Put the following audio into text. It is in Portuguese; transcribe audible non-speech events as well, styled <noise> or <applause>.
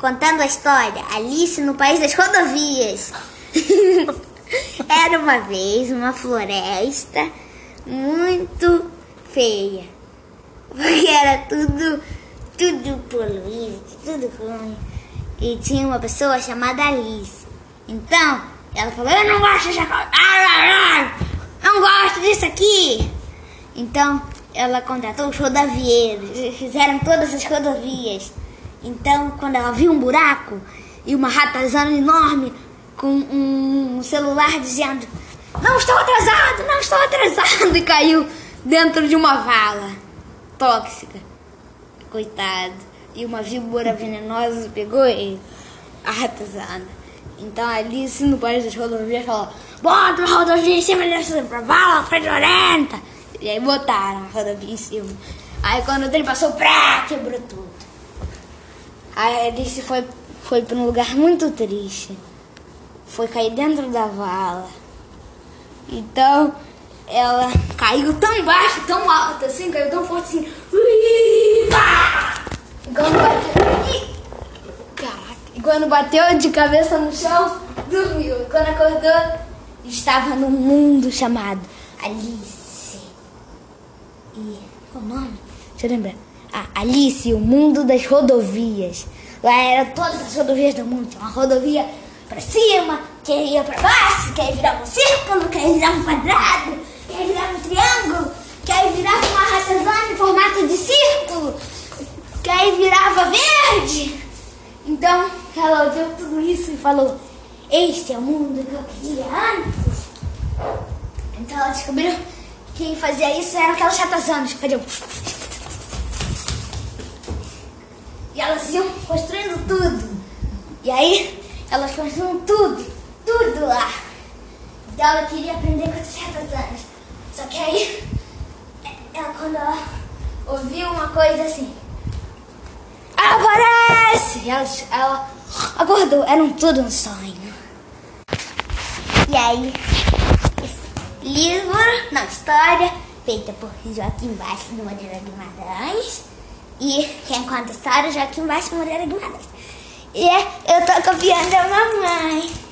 contando a história Alice no País das Rodovias. <laughs> Era uma vez uma floresta muito feia. Porque era tudo, tudo poluído, tudo ruim. E tinha uma pessoa chamada Alice. Então, ela falou, eu não gosto de não gosto disso aqui. Então, ela contratou os rodovieiros, fizeram todas as rodovias. Então, quando ela viu um buraco e uma ratazana enorme com um celular dizendo: Não estou atrasado, não estou atrasado, e caiu dentro de uma vala tóxica. Coitado. E uma víbora venenosa pegou ele, a ratazana. Então a Alice no país das rodovias falou: Bota a rodovia em cima dessa vala fedorenta. E aí botaram a rodovia em cima. Aí quando o trem passou, prá, quebrou tudo. A Alice foi, foi para um lugar muito triste. Foi cair dentro da vala. Então ela caiu tão baixo, tão alto assim, caiu tão forte assim. Quando bateu. Caraca. E quando bateu de cabeça no chão, dormiu. E quando acordou, estava num mundo chamado Alice. E qual o nome? Deixa eu lembrar. Ah, Alice, o mundo das rodovias. Lá eram todas as rodovias do mundo. Tinha uma rodovia para cima, que ia para baixo, que aí virava um círculo, que aí virava um quadrado, que aí virava um triângulo, que aí virava uma ratazana em formato de círculo, que aí virava verde. Então ela ouviu tudo isso e falou: Este é o mundo que eu queria antes. Então ela descobriu que quem fazia isso eram aquelas ratazanas que faziam. Elas iam construindo tudo. E aí elas construíam tudo, tudo lá. Então ela queria aprender com as ratazanas. Só que aí, ela, quando ela ouviu uma coisa assim, aparece! Ela, ela acordou, era um tudo um sonho. E aí, livro, não, história, feita por Joaquim Baixo de Moreira Guimarães. E quem conta a história é Joaquim Baixo Moreira Guimarães. E eu tô copiando a mamãe.